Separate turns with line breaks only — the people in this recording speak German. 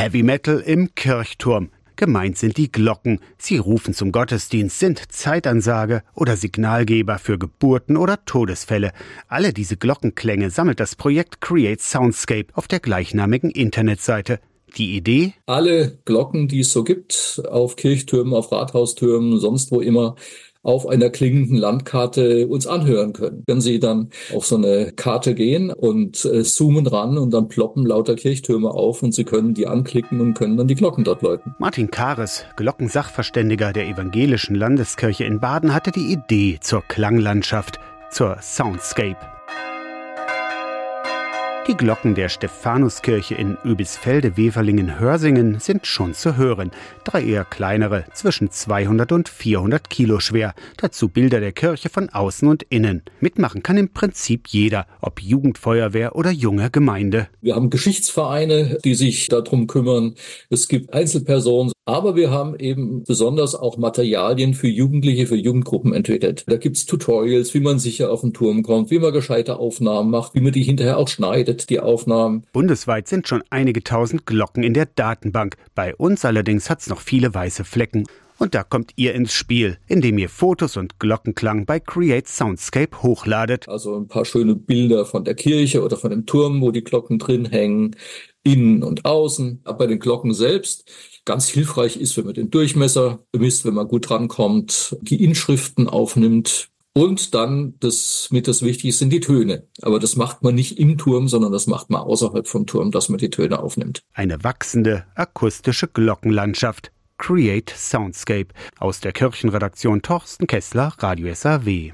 Heavy Metal im Kirchturm. Gemeint sind die Glocken. Sie rufen zum Gottesdienst, sind Zeitansage oder Signalgeber für Geburten oder Todesfälle. Alle diese Glockenklänge sammelt das Projekt Create Soundscape auf der gleichnamigen Internetseite. Die Idee?
Alle Glocken, die es so gibt, auf Kirchtürmen, auf Rathaustürmen, sonst wo immer, auf einer klingenden Landkarte uns anhören können. Wenn Sie dann auf so eine Karte gehen und äh, zoomen ran und dann ploppen lauter Kirchtürme auf und Sie können die anklicken und können dann die Glocken dort läuten.
Martin Kares, Glockensachverständiger der Evangelischen Landeskirche in Baden, hatte die Idee zur Klanglandschaft, zur Soundscape. Die Glocken der Stephanuskirche in Öbisfelde-Weverlingen-Hörsingen sind schon zu hören. Drei eher kleinere, zwischen 200 und 400 Kilo schwer. Dazu Bilder der Kirche von außen und innen. Mitmachen kann im Prinzip jeder, ob Jugendfeuerwehr oder junge Gemeinde.
Wir haben Geschichtsvereine, die sich darum kümmern. Es gibt Einzelpersonen, aber wir haben eben besonders auch Materialien für Jugendliche, für Jugendgruppen entwickelt. Da gibt's Tutorials, wie man sicher auf den Turm kommt, wie man gescheite Aufnahmen macht, wie man die hinterher auch schneidet, die Aufnahmen.
Bundesweit sind schon einige tausend Glocken in der Datenbank. Bei uns allerdings hat's noch viele weiße Flecken. Und da kommt ihr ins Spiel, indem ihr Fotos und Glockenklang bei Create Soundscape hochladet.
Also ein paar schöne Bilder von der Kirche oder von dem Turm, wo die Glocken drin hängen, innen und außen. Aber bei den Glocken selbst ganz hilfreich ist, wenn man den Durchmesser bemisst, wenn man gut drankommt, die Inschriften aufnimmt, und dann das mit das Wichtigste sind die Töne. Aber das macht man nicht im Turm, sondern das macht man außerhalb vom Turm, dass man die Töne aufnimmt.
Eine wachsende akustische Glockenlandschaft. Create Soundscape aus der Kirchenredaktion Torsten Kessler, Radio SAW.